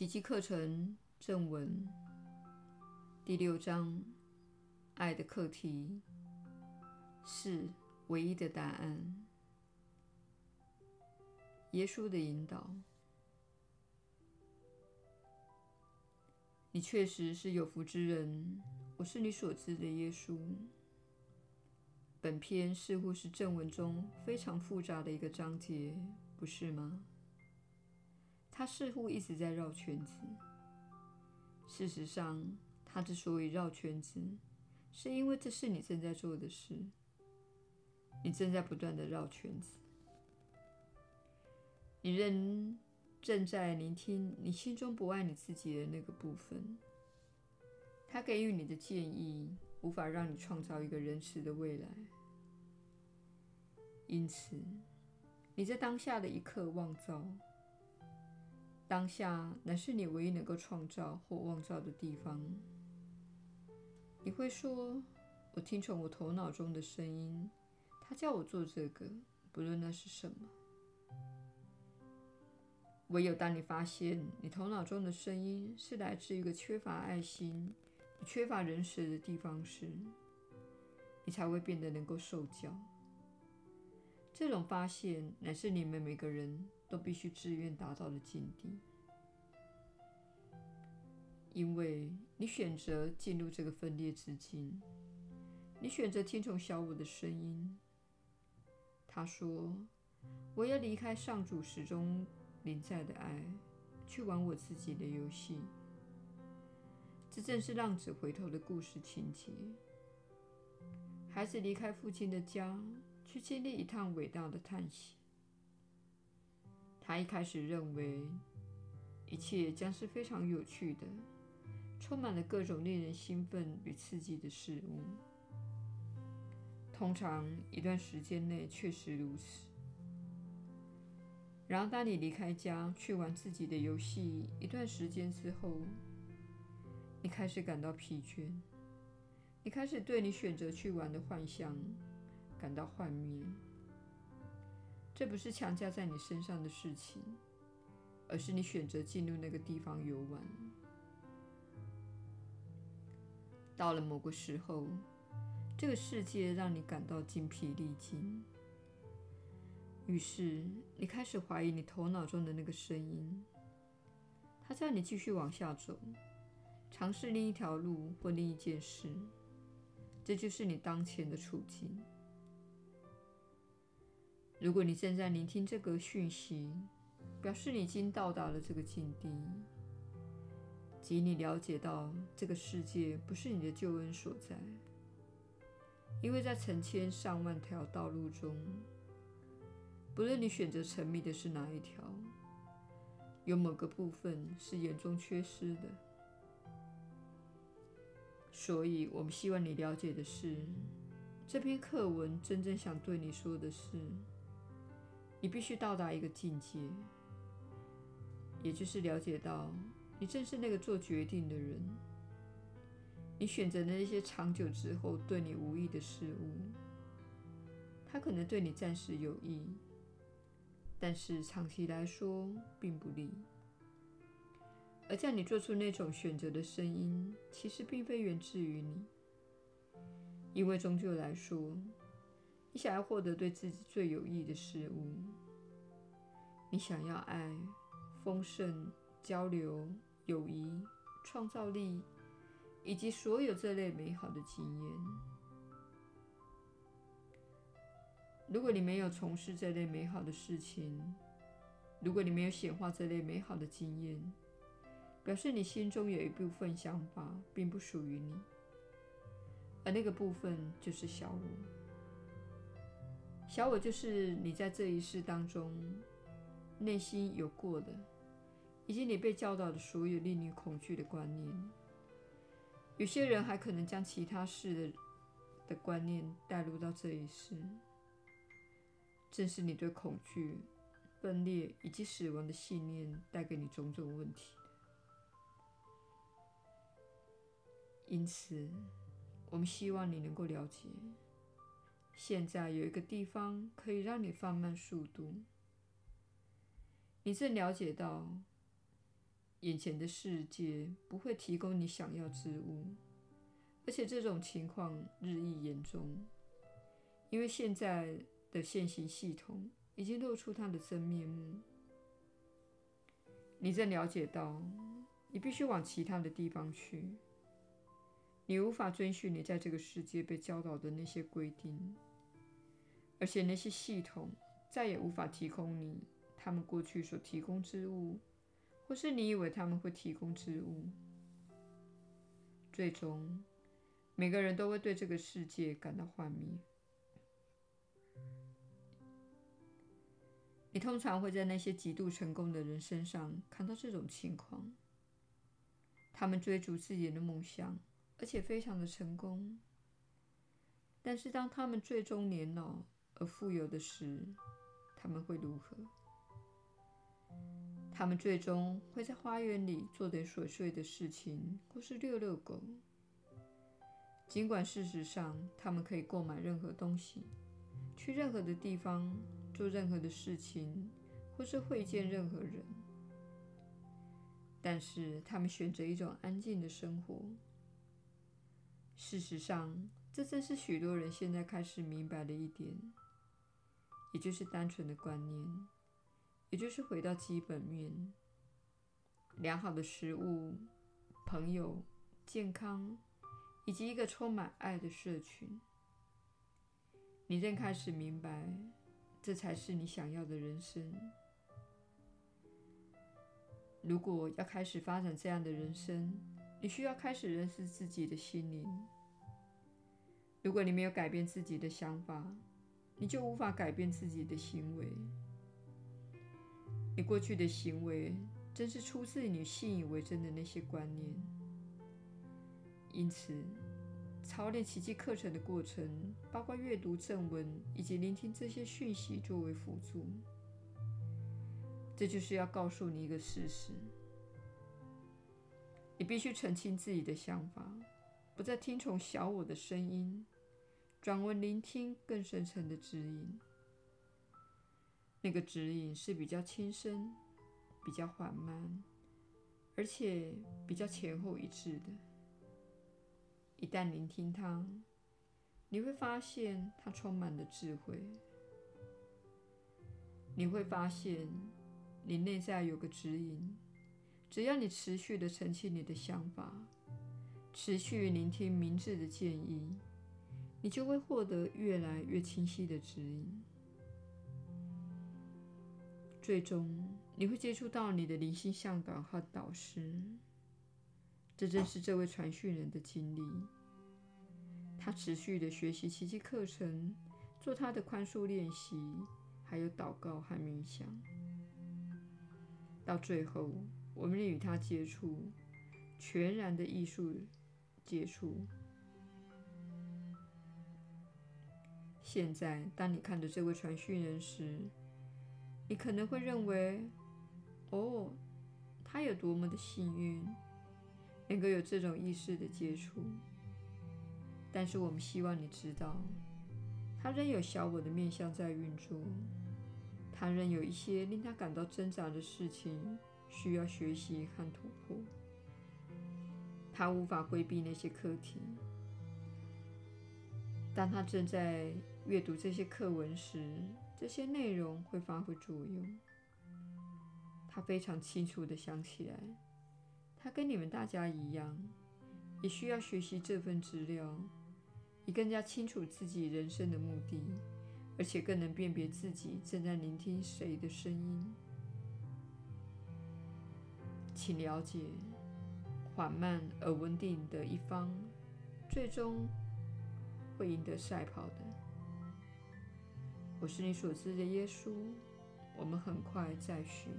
奇迹课程正文第六章：爱的课题是唯一的答案。耶稣的引导。你确实是有福之人，我是你所知的耶稣。本篇似乎是正文中非常复杂的一个章节，不是吗？他似乎一直在绕圈子。事实上，他之所以绕圈子，是因为这是你正在做的事。你正在不断地绕圈子。你仍正在聆听你心中不爱你自己的那个部分。他给予你的建议，无法让你创造一个仁慈的未来。因此，你在当下的一刻妄造。当下乃是你唯一能够创造或妄造的地方。你会说：“我听从我头脑中的声音，他叫我做这个，不论那是什么。”唯有当你发现你头脑中的声音是来自一个缺乏爱心、缺乏仁慈的地方时，你才会变得能够受教。这种发现乃是你们每个人都必须自愿达到的境地，因为你选择进入这个分裂之境，你选择听从小我的声音。他说：“我要离开上主始终临在的爱，去玩我自己的游戏。”这正是浪子回头的故事情节。孩子离开父亲的家。去经历一趟伟大的探险。他一开始认为一切将是非常有趣的，充满了各种令人兴奋与刺激的事物。通常一段时间内确实如此。然而，当你离开家去玩自己的游戏一段时间之后，你开始感到疲倦，你开始对你选择去玩的幻象。感到幻灭，这不是强加在你身上的事情，而是你选择进入那个地方游玩。到了某个时候，这个世界让你感到精疲力尽，于是你开始怀疑你头脑中的那个声音，它叫你继续往下走，尝试另一条路或另一件事。这就是你当前的处境。如果你正在聆听这个讯息，表示你已经到达了这个境地，即你了解到这个世界不是你的救恩所在，因为在成千上万条道路中，不论你选择沉迷的是哪一条，有某个部分是严重缺失的。所以，我们希望你了解的是，这篇课文真正想对你说的是。你必须到达一个境界，也就是了解到你正是那个做决定的人。你选择的那些长久之后对你无益的事物，它可能对你暂时有益，但是长期来说并不利。而叫你做出那种选择的声音，其实并非源自于你，因为终究来说。你想要获得对自己最有益的事物，你想要爱、丰盛、交流、友谊、创造力，以及所有这类美好的经验。如果你没有从事这类美好的事情，如果你没有显化这类美好的经验，表示你心中有一部分想法并不属于你，而那个部分就是小我。小我就是你在这一世当中内心有过的，以及你被教导的所有令你恐惧的观念。有些人还可能将其他世的的观念带入到这一世，正是你对恐惧、分裂以及死亡的信念带给你种种问题。因此，我们希望你能够了解。现在有一个地方可以让你放慢速度。你正了解到，眼前的世界不会提供你想要之物，而且这种情况日益严重，因为现在的现行系统已经露出它的真面目。你正了解到，你必须往其他的地方去。你无法遵循你在这个世界被教导的那些规定，而且那些系统再也无法提供你他们过去所提供之物。或是你以为他们会提供之物，最终每个人都会对这个世界感到幻灭。你通常会在那些极度成功的人身上看到这种情况。他们追逐自己的梦想，而且非常的成功。但是当他们最终年老而富有的时，他们会如何？他们最终会在花园里做点琐碎的事情，或是遛遛狗。尽管事实上他们可以购买任何东西，去任何的地方，做任何的事情，或是会见任何人，但是他们选择一种安静的生活。事实上，这正是许多人现在开始明白的一点，也就是单纯的观念。也就是回到基本面，良好的食物、朋友、健康，以及一个充满爱的社群。你正开始明白，这才是你想要的人生。如果要开始发展这样的人生，你需要开始认识自己的心灵。如果你没有改变自己的想法，你就无法改变自己的行为。你过去的行为正是出自你信以为真的那些观念，因此，操练奇迹课程的过程，包括阅读正文以及聆听这些讯息作为辅助。这就是要告诉你一个事实：你必须澄清自己的想法，不再听从小我的声音，转为聆听更深层的指引。那个指引是比较轻声、比较缓慢，而且比较前后一致的。一旦聆听它，你会发现它充满了智慧。你会发现你内在有个指引，只要你持续地澄清你的想法，持续聆听明智的建议，你就会获得越来越清晰的指引。最终，你会接触到你的灵性向导和导师。这正是这位传讯人的经历。他持续的学习奇迹课程，做他的宽恕练习，还有祷告和冥想。到最后，我们与他接触，全然的艺术接触。现在，当你看着这位传讯人时，你可能会认为，哦，他有多么的幸运，能够有这种意识的接触。但是我们希望你知道，他仍有小我的面向在运作，他仍有一些令他感到挣扎的事情需要学习和突破。他无法规避那些课题。当他正在阅读这些课文时，这些内容会发挥作用。他非常清楚地想起来，他跟你们大家一样，也需要学习这份资料，以更加清楚自己人生的目的，而且更能辨别自己正在聆听谁的声音。请了解，缓慢而稳定的一方，最终会赢得赛跑的。我是你所知的耶稣，我们很快再续。